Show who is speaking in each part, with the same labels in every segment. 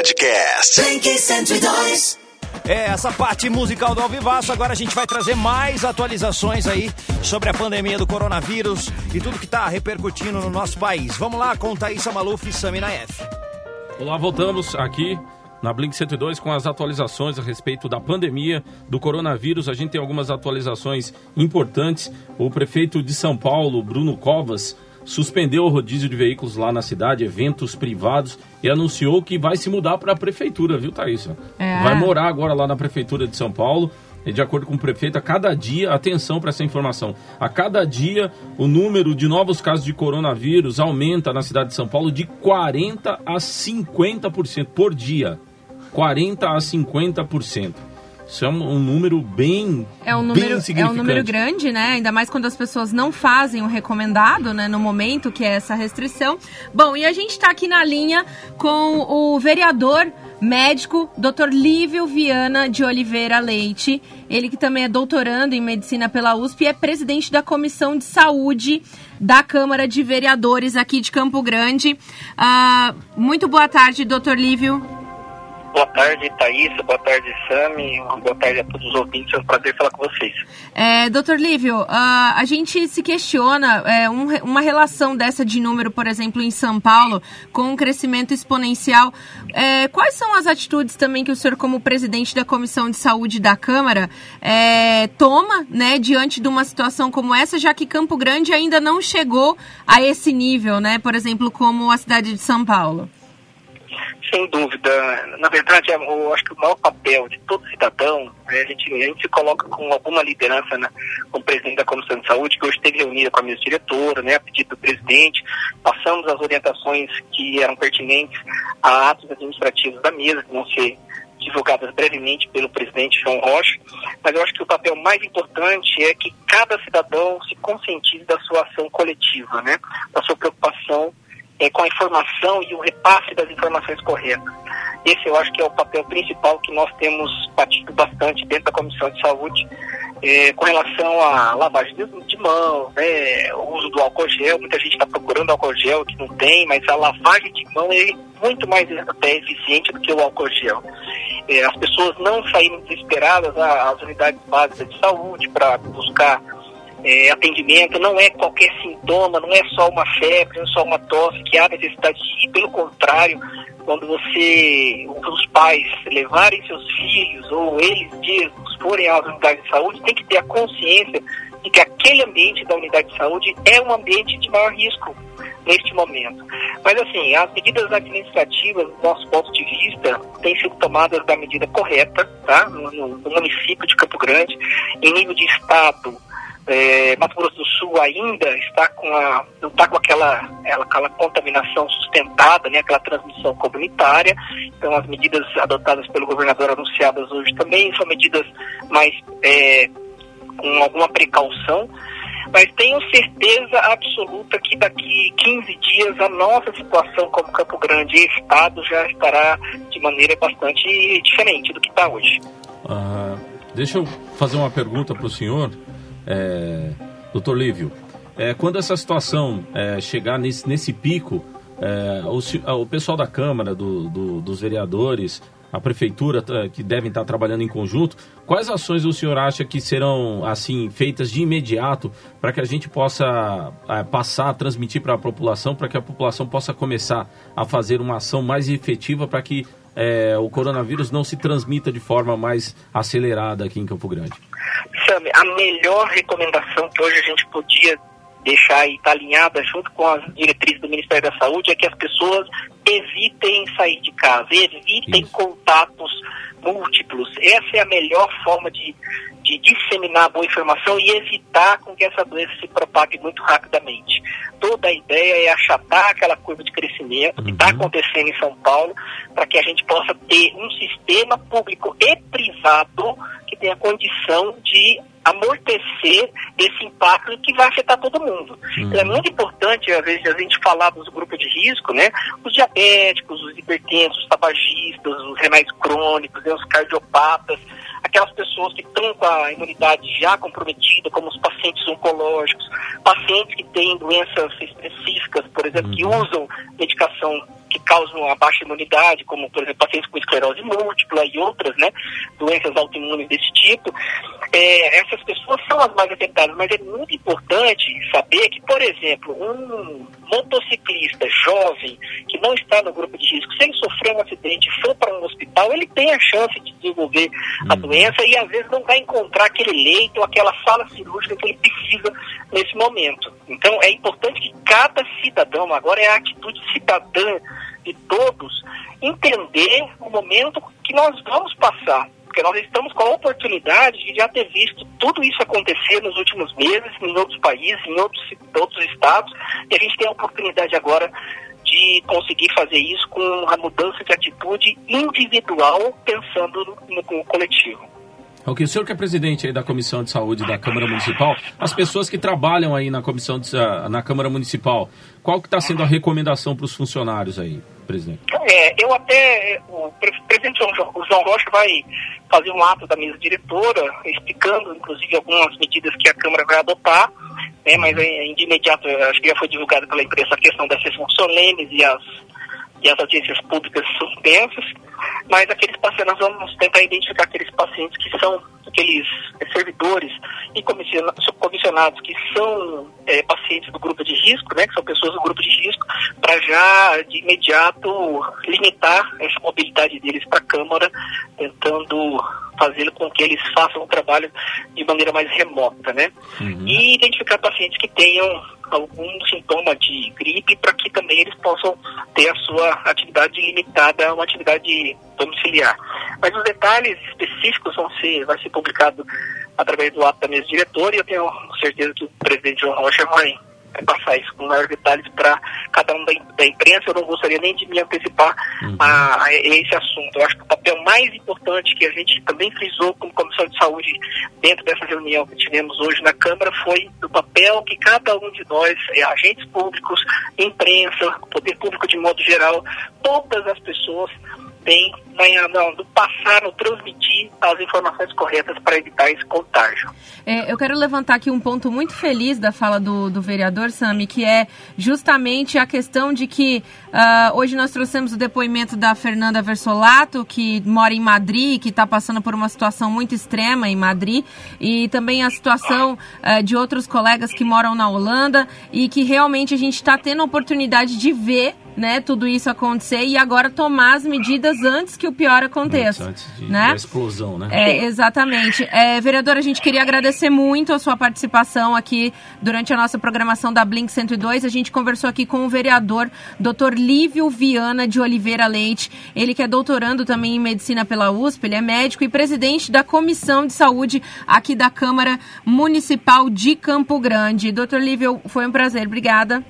Speaker 1: Podcast.
Speaker 2: Blink 102.
Speaker 3: É, essa parte musical do Alvivaço, agora a gente vai trazer mais atualizações aí sobre a pandemia do coronavírus e tudo que tá repercutindo no nosso país. Vamos lá com Thaísa Maluf e Samina F.
Speaker 4: Olá, voltamos aqui na Blink 102 com as atualizações a respeito da pandemia do coronavírus. A gente tem algumas atualizações importantes. O prefeito de São Paulo, Bruno Covas, suspendeu o rodízio de veículos lá na cidade, eventos privados, e anunciou que vai se mudar para a prefeitura, viu, Thaís?
Speaker 5: É.
Speaker 4: Vai morar agora lá na prefeitura de São Paulo. E de acordo com o prefeito, a cada dia, atenção para essa informação, a cada dia o número de novos casos de coronavírus aumenta na cidade de São Paulo de 40% a 50% por dia. 40% a 50%. Isso é um, um número bem,
Speaker 5: É um
Speaker 4: bem
Speaker 5: número, é um
Speaker 4: significante.
Speaker 5: número grande, né? Ainda mais quando as pessoas não fazem o recomendado, né? No momento que é essa restrição. Bom, e a gente está aqui na linha com o vereador médico, Dr. Lívio Viana de Oliveira Leite. Ele que também é doutorando em medicina pela USP e é presidente da Comissão de Saúde da Câmara de Vereadores aqui de Campo Grande. Ah, muito boa tarde, Dr. Lívio.
Speaker 6: Boa tarde, Thaís. Boa tarde, Sami. Boa tarde a todos os ouvintes. É um prazer falar com vocês.
Speaker 5: É, Doutor Lívio, ah, a gente se questiona é, um uma relação dessa de número, por exemplo, em São Paulo, com um crescimento exponencial. É, quais são as atitudes também que o senhor, como presidente da Comissão de Saúde da Câmara, é, toma né, diante de uma situação como essa, já que Campo Grande ainda não chegou a esse nível, né? Por exemplo, como a cidade de São Paulo?
Speaker 6: Sem dúvida. Na verdade, eu acho que o maior papel de todo cidadão, é a, gente, a gente se coloca com alguma liderança né, como presidente da Comissão de Saúde, que hoje esteve reunida com a mesa diretora, né, a pedido do presidente. Passamos as orientações que eram pertinentes a atos administrativos da mesa, que vão ser divulgadas brevemente pelo presidente João Rocha, mas eu acho que o papel mais importante é que cada cidadão se conscientize da sua ação coletiva, né? da sua preocupação é, com a informação e o repasse das informações corretas. Esse eu acho que é o papel principal que nós temos batido bastante dentro da Comissão de Saúde é, com relação à lavagem de, mãos, né, o uso do álcool gel. Muita gente está procurando álcool gel que não tem, mas a lavagem de mão é muito mais até eficiente do que o álcool gel. É, as pessoas não saírem desesperadas às unidades básicas de saúde para buscar é, atendimento, não é qualquer sintoma, não é só uma febre, não é só uma tosse que há necessidade de ir, pelo contrário, quando você, os pais levarem seus filhos ou eles mesmos forem às unidades de saúde, tem que ter a consciência de que aquele ambiente da unidade de saúde é um ambiente de maior risco neste momento. Mas assim, as medidas administrativas, do nosso ponto de vista, têm sido tomadas da medida correta, tá? No, no- município de Campo Grande, em nível de estado, é, Mato Grosso do Sul ainda está com a, não está com aquela, ela- aquela contaminação sustentada, né, aquela transmissão comunitária. Então, as medidas adotadas pelo governador anunciadas hoje também são medidas mais é, com alguma precaução. Mas tenho certeza absoluta que daqui 15 dias a nossa situação como Campo Grande e Estado já estará de maneira bastante diferente do que está hoje.
Speaker 4: Ah, deixa eu fazer uma pergunta para o senhor, é, doutor Lívio. É, quando essa situação é, chegar nesse, nesse pico, é, o, se- o pessoal da Câmara, do- do- dos vereadores, a prefeitura, tá, que devem estar trabalhando em conjunto, quais ações o senhor acha que serão assim feitas de imediato para que a gente possa é, passar, transmitir para a população, para que a população possa começar a fazer uma ação mais efetiva para que é, o coronavírus não se transmita de forma mais acelerada aqui em Campo Grande?
Speaker 6: Sami, a melhor recomendação que hoje a gente podia deixar e estar alinhada junto com as diretrizes do Ministério da Saúde é que as pessoas evitem sair de casa, evitem
Speaker 4: Isso.
Speaker 6: contatos múltiplos. Essa é a melhor forma de, de disseminar boa informação e evitar com que essa doença se propague muito rapidamente. Toda a ideia é achatar aquela curva de crescimento que está
Speaker 4: Uhum.
Speaker 6: acontecendo em São Paulo para que a gente possa ter um sistema público e privado que tenha condição de amortecer esse impacto que vai afetar todo mundo. Então é muito importante, às vezes, a gente falar dos grupos de risco, né? Os diabéticos, os hipertensos, os tabagistas, os renais crônicos, né? os cardiopatas, aquelas pessoas que estão com a imunidade já comprometida, como os pacientes oncológicos, pacientes que têm doenças específicas, por exemplo, que usam medicação que causam a baixa imunidade, como, por exemplo, pacientes com esclerose múltipla e outras, né, doenças autoimunes desse tipo, é, essas pessoas são as mais afetadas, mas é muito importante saber que, por exemplo, um motociclista jovem que não está no grupo de risco, se ele sofrer um acidente e for para um hospital, ele tem a chance de desenvolver a uhum. doença e às vezes não vai encontrar aquele leito ou aquela sala cirúrgica que ele precisa nesse momento. Então é importante que cada cidadão, agora é a atitude cidadã de todos, entender o momento que nós vamos passar porque nós estamos com a oportunidade de já ter visto tudo isso acontecer nos últimos meses, em outros países, em outros, outros estados, e a gente tem a oportunidade agora de conseguir fazer isso com a mudança de atitude individual, pensando no, no coletivo.
Speaker 4: Ok, o senhor que é presidente da Comissão de Saúde da Câmara Municipal, as pessoas que trabalham aí na Comissão de, na Câmara Municipal, qual que está sendo a recomendação para os funcionários aí, presidente?
Speaker 6: É, eu até, o presidente João, Rocha vai fazer um ato da mesa diretora, explicando, inclusive, algumas medidas que a Câmara vai adotar, né, mas de imediato, acho que já foi divulgado pela imprensa a questão das sessões solenes e as, e as audiências públicas suspensas, mas aqueles pacientes, nós vamos tentar identificar aqueles pacientes que são aqueles servidores e comissionados que são é, pacientes do grupo de risco, né, que são pessoas do grupo de risco, para já de imediato limitar essa mobilidade deles para a Câmara, tentando fazer com que eles façam o trabalho de maneira mais remota, né? Uhum. E identificar pacientes que tenham algum sintoma de gripe para que também eles possam ter a sua atividade limitada a uma atividade domiciliar. Mas os detalhes específicos vão ser, vai ser publicado através do ato da mesa diretora e eu tenho certeza que o presidente João Rocha vai passar isso com maiores detalhes para cada um da, da, imprensa. Eu não gostaria nem de me antecipar uhum. a, a, esse assunto. Eu acho que o papel mais importante que a gente também frisou como Comissão de Saúde dentro dessa reunião que tivemos hoje na Câmara foi do papel que cada um de nós, é, agentes públicos, imprensa, poder público de modo geral, todas as pessoas têm no, no passar, no transmitir as informações corretas para evitar esse contágio.
Speaker 5: É, eu quero levantar aqui um ponto muito feliz da fala do, do vereador Sami, que é justamente a questão de que uh, hoje nós trouxemos o depoimento da Fernanda Versolato, que mora em Madrid, que está passando por uma situação muito extrema em Madrid, e também a situação uh, de outros colegas que moram na Holanda e que realmente a gente está tendo a oportunidade de ver né, tudo isso acontecer e agora tomar as medidas antes que o pior aconteça.
Speaker 4: Antes, antes de, né? explosão, né?
Speaker 5: É, exatamente. É, vereadora, a gente queria agradecer muito a sua participação aqui durante a nossa programação da Blink 102. A gente conversou aqui com o vereador Dr. Lívio Viana de Oliveira Leite. Ele que é doutorando também em medicina pela USP, ele é médico e presidente da Comissão de Saúde aqui da Câmara Municipal de Campo Grande. Doutor Lívio, foi um prazer. Obrigada.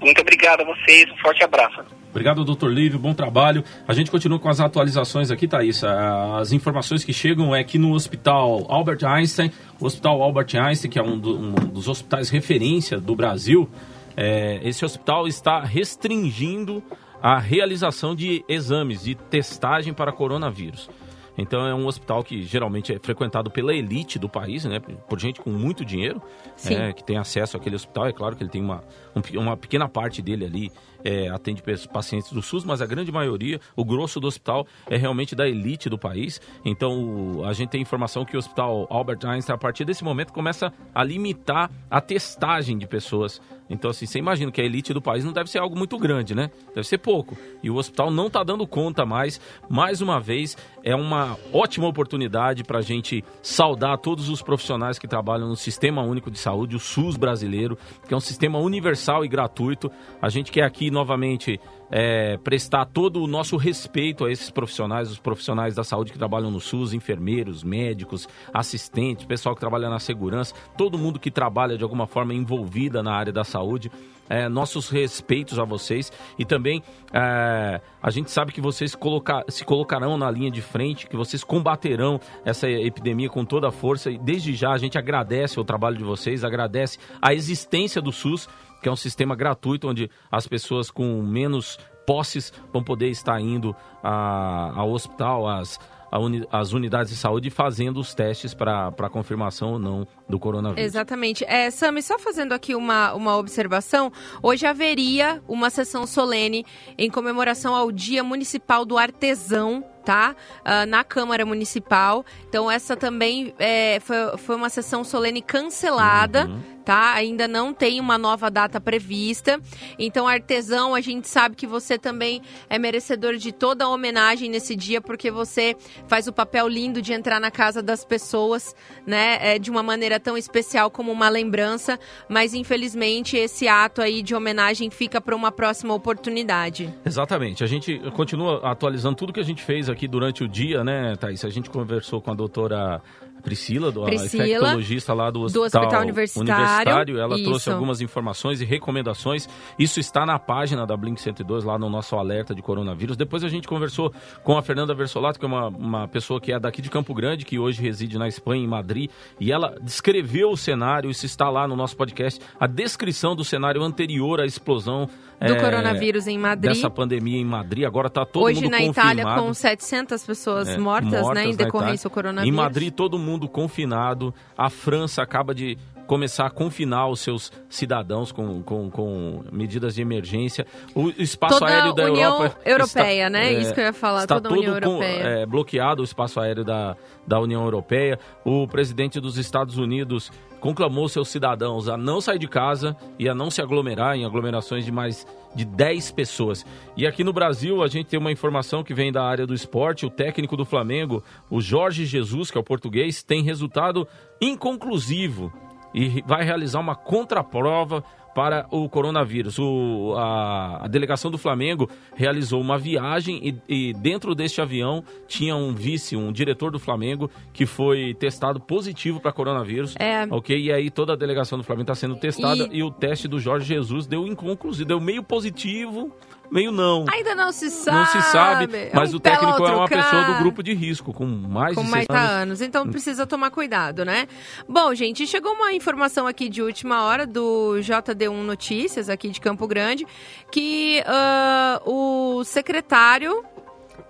Speaker 6: Muito obrigado a vocês. Um forte abraço.
Speaker 4: Obrigado, doutor Lívio, bom trabalho. A gente continua com as atualizações aqui, Thaís. As informações que chegam é que no Hospital Albert Einstein, o Hospital Albert Einstein, que é um, do, um dos hospitais referência do Brasil, é, esse hospital está restringindo a realização de exames de testagem para coronavírus. Então é um hospital que geralmente é frequentado pela elite do país, né? Por gente com muito dinheiro, é, que tem acesso àquele hospital. É claro que ele tem uma, um, uma pequena parte dele ali é, atende pacientes do SUS, mas a grande maioria, o grosso do hospital é realmente da elite do país. Então a gente tem informação que o Hospital Albert Einstein, a partir desse momento, começa a limitar a testagem de pessoas. Então, assim, você imagina que a elite do país não deve ser algo muito grande, né? Deve ser pouco. E o hospital não está dando conta mais. Mais uma vez, é uma ótima oportunidade para a gente saudar todos os profissionais que trabalham no Sistema Único de Saúde, o SUS brasileiro, que é um sistema universal e gratuito. A gente quer novamente é, prestar todo o nosso respeito a esses profissionais, os profissionais da saúde que trabalham no SUS, enfermeiros, médicos, assistentes, pessoal que trabalha na segurança, todo mundo que trabalha de alguma forma envolvida na área da saúde. É, nossos respeitos a vocês e também é, a gente sabe que vocês colocar, se colocarão na linha de frente, que vocês combaterão essa epidemia com toda a força e desde já a gente agradece o trabalho de vocês, agradece a existência do SUS que é um sistema gratuito onde as pessoas com menos posses vão poder estar indo a, ao hospital, às, uni, às unidades de saúde fazendo os testes para confirmação ou não do coronavírus.
Speaker 5: Exatamente. É, Sami, só fazendo aqui uma, uma observação, hoje haveria uma sessão solene em comemoração ao Dia Municipal do Artesão, tá? Uh, na Câmara Municipal. Então, essa também é, foi, foi uma sessão solene cancelada. Uhum. Tá? Ainda não tem uma nova data prevista. Então, artesão, a gente sabe que você também é merecedor de toda a homenagem nesse dia, porque você faz o papel lindo de entrar na casa das pessoas, né? É, de uma maneira tão especial como uma lembrança. Mas, infelizmente, esse ato aí de homenagem fica para uma próxima oportunidade.
Speaker 4: Exatamente. A gente continua atualizando tudo que a gente fez aqui durante o dia, né, Thaís? A gente conversou com a doutora Priscila, do, Priscila, infectologista lá do Hospital, do hospital Universitário. universitário. Ela Isso. trouxe algumas informações e recomendações. Isso está na página da Blink 102, lá no nosso alerta de coronavírus. Depois a gente conversou com a Fernanda Versolato, que é uma, uma pessoa que é daqui de Campo Grande, que hoje reside na Espanha, em Madrid. E ela descreveu o cenário, isso está lá no nosso podcast, a descrição do cenário anterior à explosão
Speaker 5: do é, coronavírus em Madrid.
Speaker 4: Dessa pandemia em Madrid. Agora está todo
Speaker 5: hoje
Speaker 4: mundo
Speaker 5: confirmado. Hoje na Itália, com 700 pessoas é, mortas, mortas, né, em decorrência do coronavírus.
Speaker 4: Em Madrid, todo mundo mundo confinado. A França acaba de começar a confinar os seus cidadãos com, com, com medidas de emergência. O espaço
Speaker 5: Toda
Speaker 4: aéreo da
Speaker 5: União
Speaker 4: Europa.
Speaker 5: Europeia, está, né? É, Isso que eu ia falar.
Speaker 4: Está
Speaker 5: Toda
Speaker 4: todo
Speaker 5: União.
Speaker 4: Com, é, bloqueado o espaço aéreo da, da União Europeia. O presidente dos Estados Unidos conclamou seus cidadãos a não sair de casa e a não se aglomerar em aglomerações de mais de 10 pessoas. E aqui no Brasil, a gente tem uma informação que vem da área do esporte. O técnico do Flamengo, o Jorge Jesus, que é o português, tem resultado inconclusivo e vai realizar uma contraprova para o coronavírus. O, a, a, delegação do Flamengo realizou uma viagem e, e, dentro deste avião tinha um vice, um diretor do Flamengo que foi testado positivo para coronavírus. É. Ok? E aí toda a delegação do Flamengo está sendo testada e... e... o teste do Jorge Jesus deu inconclusivo, deu meio positivo meio não.
Speaker 5: Ainda não se sabe.
Speaker 4: Não se sabe, mas um o técnico é uma pessoa do grupo de risco, com mais
Speaker 5: com
Speaker 4: de
Speaker 5: mais
Speaker 4: anos.
Speaker 5: anos. Então precisa tomar cuidado, né? Bom, gente, chegou uma informação aqui de última hora do JD1 Notícias, aqui de Campo Grande, que uh, o secretário,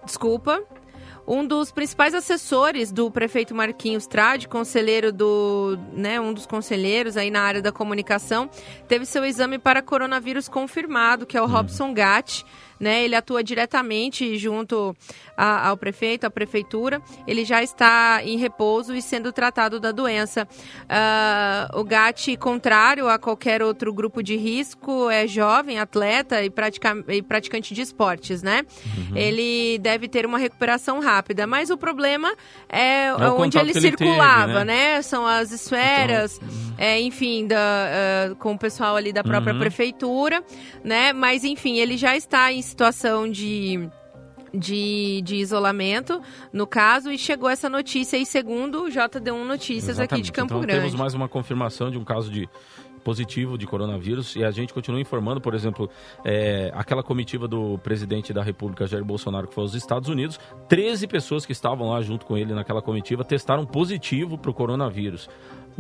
Speaker 5: desculpa, um dos principais assessores do prefeito Marquinhos Trade, conselheiro do, né, um dos conselheiros aí na área da comunicação, teve seu exame para coronavírus confirmado, que é o uhum. Robson Gatti né? Ele atua diretamente junto a, ao prefeito, à prefeitura. Ele já está em repouso e sendo tratado da doença. Uh, o GAT, contrário a qualquer outro grupo de risco, é jovem, atleta e, pratica, e praticante de esportes, né? Uhum. Ele deve ter uma recuperação rápida, mas o problema é, é onde ele circulava, teve, né? né? São as esferas, então. É, enfim, da, uh, com o pessoal ali da própria uhum. prefeitura, né? Mas enfim, ele já está em situação de de, de isolamento, no caso, e chegou essa notícia aí, segundo o JD1 Notícias Exatamente. aqui de Campo
Speaker 4: então,
Speaker 5: Grande.
Speaker 4: Temos mais uma confirmação de um caso de positivo de coronavírus e a gente continua informando, por exemplo, é, aquela comitiva do presidente da República, Jair Bolsonaro, que foi aos Estados Unidos, 13 pessoas que estavam lá junto com ele naquela comitiva testaram positivo para o coronavírus.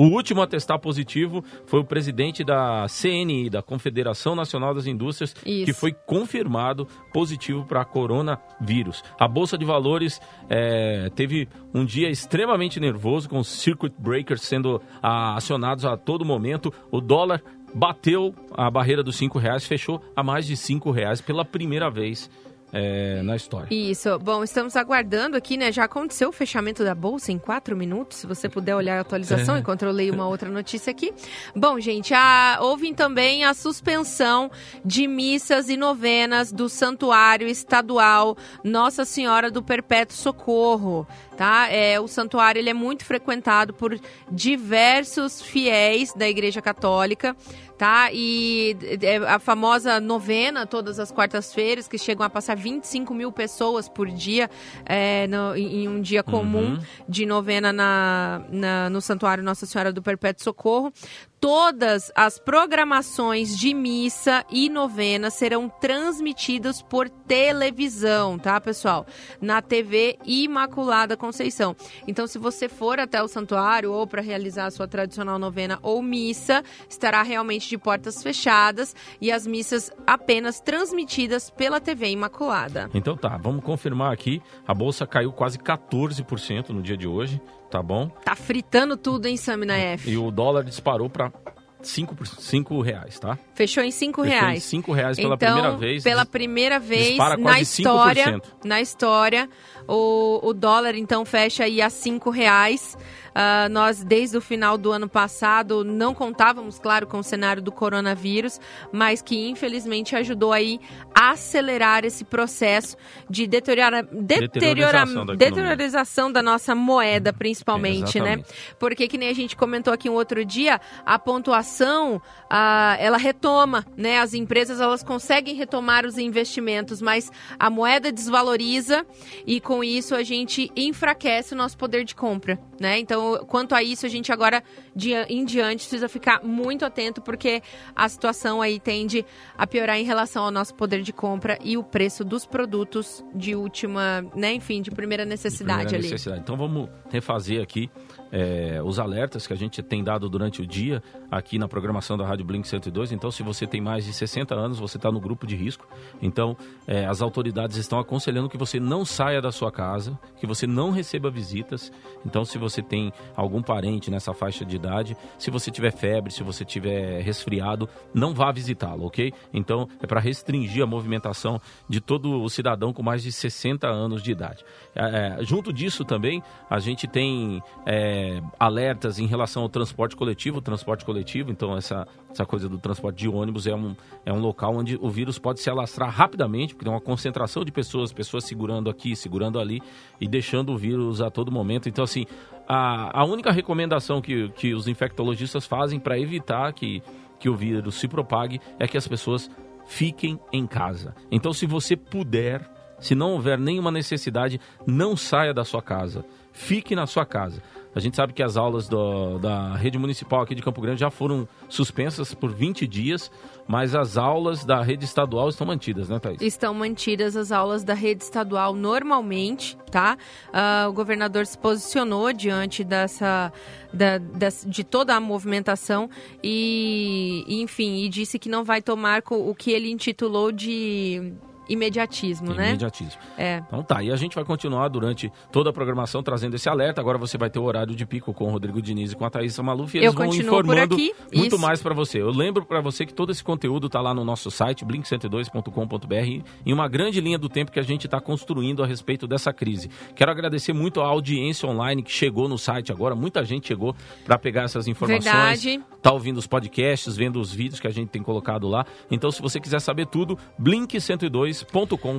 Speaker 4: O último a testar positivo foi o presidente da CNI, da Confederação Nacional das Indústrias, Isso. que foi confirmado positivo para coronavírus. A Bolsa de Valores é, teve um dia extremamente nervoso, com os circuit breakers sendo ah, acionados a todo momento. O dólar bateu a barreira dos cinco reais, fechou a mais de cinco reais pela primeira vez é, na história.
Speaker 5: Isso. Bom, estamos aguardando aqui, né? Já aconteceu o fechamento da bolsa em quatro minutos. Se você puder olhar a atualização, é. enquanto eu leio uma outra notícia aqui. Bom, gente, a, houve também a suspensão de missas e novenas do Santuário Estadual Nossa Senhora do Perpétuo Socorro tá? É, o santuário ele é muito frequentado por diversos fiéis da Igreja Católica, tá? E é, a famosa novena, todas as quartas-feiras, que chegam a passar 25 mil pessoas por dia é, no, em um dia comum uhum. de novena na, na, no Santuário Nossa Senhora do Perpétuo Socorro todas as programações de missa e novena serão transmitidas por televisão, tá, pessoal? Na TV Imaculada Conceição. Então, se você for até o santuário ou para realizar a sua tradicional novena ou missa, estará realmente de portas fechadas e as missas apenas transmitidas pela TV Imaculada.
Speaker 4: Então tá, vamos confirmar aqui. A bolsa caiu quase 14% no dia de hoje tá bom?
Speaker 5: Tá fritando tudo, hein, Samina F?
Speaker 4: E o dólar disparou para 5, cinco reais, tá?
Speaker 5: Fechou em 5 reais. Em
Speaker 4: 5 reais pela
Speaker 5: então,
Speaker 4: primeira vez.
Speaker 5: Pela primeira vez na história. 5%. Na história, o, o dólar então fecha aí a 5 reais. Uh, nós, desde o final do ano passado, não contávamos, claro, com o cenário do coronavírus, mas que infelizmente ajudou aí a acelerar esse processo de deteriora, deteriora, da deteriorização da nossa moeda, principalmente, é, né? Porque, que nem a gente comentou aqui um outro dia, a pontuação, uh, ela retoma, né? As empresas, elas conseguem retomar os investimentos, mas a moeda desvaloriza e, com isso, a gente enfraquece o nosso poder de compra, né? Então, então, quanto a isso, a gente agora em diante precisa ficar muito atento, porque a situação aí tende a piorar em relação ao nosso poder de compra e o preço dos produtos de última, né, enfim, de primeira necessidade de primeira ali. Necessidade.
Speaker 4: Então vamos refazer aqui é, os alertas que a gente tem dado durante o dia aqui na programação da Rádio Blink 102. Então, se você tem mais de 60 anos, você está no grupo de risco. Então, é, as autoridades estão aconselhando que você não saia da sua casa, que você não receba visitas. Então, se você tem algum parente nessa faixa de idade, se você tiver febre, se você tiver resfriado, não vá visitá-lo, ok? Então, é para restringir a movimentação de todo o cidadão com mais de 60 anos de idade. É, é, junto disso também, a gente tem é, alertas em relação ao transporte coletivo. Transporte coletivo, então, essa, essa coisa do transporte de ônibus é um, é um local onde o vírus pode se alastrar rapidamente, porque tem uma concentração de pessoas, pessoas segurando aqui, segurando ali e deixando o vírus a todo momento. Então, assim, a, a única recomendação que, que os infectologistas fazem para evitar que, que o vírus se propague é que as pessoas fiquem em casa. Então, se você puder, se não houver nenhuma necessidade, não saia da sua casa. Fique na sua casa. A gente sabe que as aulas do, da rede municipal aqui de Campo Grande já foram suspensas por 20 dias, mas as aulas da rede estadual estão mantidas, né, Thaís?
Speaker 5: Estão mantidas as aulas da rede estadual normalmente, tá? Uh, o governador se posicionou diante dessa, da, de toda a movimentação e, enfim, e disse que não vai tomar o que ele intitulou de imediatismo, né?
Speaker 4: Imediatismo. É. Então tá, e a gente vai continuar durante toda a programação trazendo esse alerta. Agora você vai ter o horário de pico com o Rodrigo Diniz e com a Thaisa Maluf e eles Eu vão informando muito Isso. mais para você. Eu lembro para você que todo esse conteúdo tá lá no nosso site, blink102.com.br, em uma grande linha do tempo que a gente está construindo a respeito dessa crise. Quero agradecer muito a audiência online que chegou no site agora. Muita gente chegou para pegar essas informações.
Speaker 5: Verdade.
Speaker 4: Tá ouvindo os podcasts, vendo os vídeos que a gente tem colocado lá. Então, se você quiser saber tudo, blink102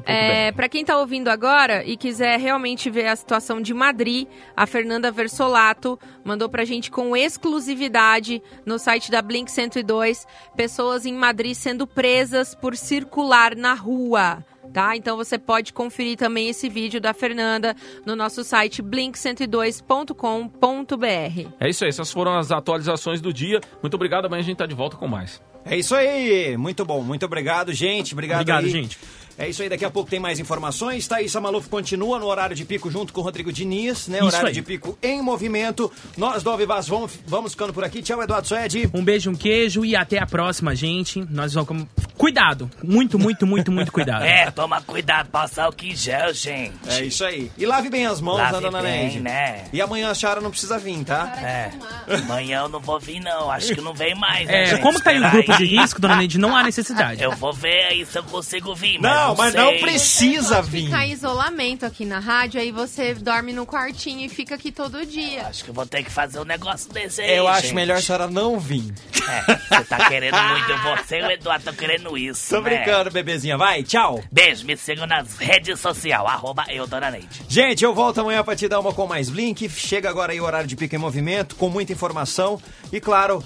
Speaker 5: é, para quem está ouvindo agora e quiser realmente ver a situação de Madrid, a Fernanda Versolato mandou para a gente com exclusividade no site da Blink 102 pessoas em Madrid sendo presas por circular na rua. Tá? Então você pode conferir também esse vídeo da Fernanda no nosso site blink102.com.br.
Speaker 4: É isso aí, essas foram as atualizações do dia. Muito obrigado, amanhã a gente está de volta com mais.
Speaker 3: É isso aí, muito bom, muito obrigado, gente. Obrigado,
Speaker 4: obrigado
Speaker 3: aí.
Speaker 4: gente.
Speaker 3: É isso aí, daqui a pouco tem mais informações. Thaís Maluf continua no horário de pico junto com o Rodrigo Diniz, né? Isso horário aí. de pico em movimento. Nós do Alvivaz vamos, vamos ficando por aqui. Tchau, Eduardo Suede.
Speaker 1: Um beijo, um queijo e até a próxima, gente. Nós vamos. Cuidado! Muito, muito, muito, muito cuidado.
Speaker 2: é, toma cuidado, passar o que gel, gente.
Speaker 3: É isso aí. E lave bem as mãos,
Speaker 2: lave
Speaker 3: né, dona
Speaker 2: bem,
Speaker 3: Neide?
Speaker 2: né?
Speaker 3: E amanhã a Chara não precisa vir, tá?
Speaker 2: É. Amanhã eu não vou vir, não. Acho que não vem mais.
Speaker 1: Né,
Speaker 2: é,
Speaker 1: gente? como tá aí o grupo de risco, dona Neide, não há necessidade.
Speaker 2: Eu vou ver aí se eu consigo vir, mas não,
Speaker 3: não mas
Speaker 2: sei.
Speaker 3: não precisa precisa vir.
Speaker 5: Ficar em isolamento aqui na rádio, aí você dorme no quartinho e fica aqui todo dia.
Speaker 2: Acho que eu vou ter que fazer um negócio desse aí.
Speaker 3: Eu
Speaker 2: gente.
Speaker 3: acho melhor a senhora não vir.
Speaker 2: É, você tá querendo muito, você e o Eduardo estão querendo isso.
Speaker 3: Tô
Speaker 2: né?
Speaker 3: brincando, bebezinha. Vai, tchau.
Speaker 2: Beijo, me sigam nas redes sociais, arroba eu, Dona Neide.
Speaker 3: Gente, eu volto amanhã pra te dar uma com mais Blink. Chega agora aí o horário de pica em movimento, com muita informação. E claro,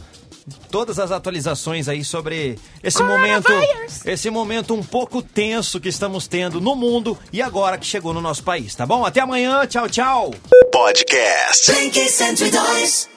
Speaker 3: todas as atualizações aí sobre esse momento, esse momento um pouco tenso que estamos tendo no mundo e agora que chegou no nosso país, tá bom? Até amanhã, tchau, tchau. Podcast. 102.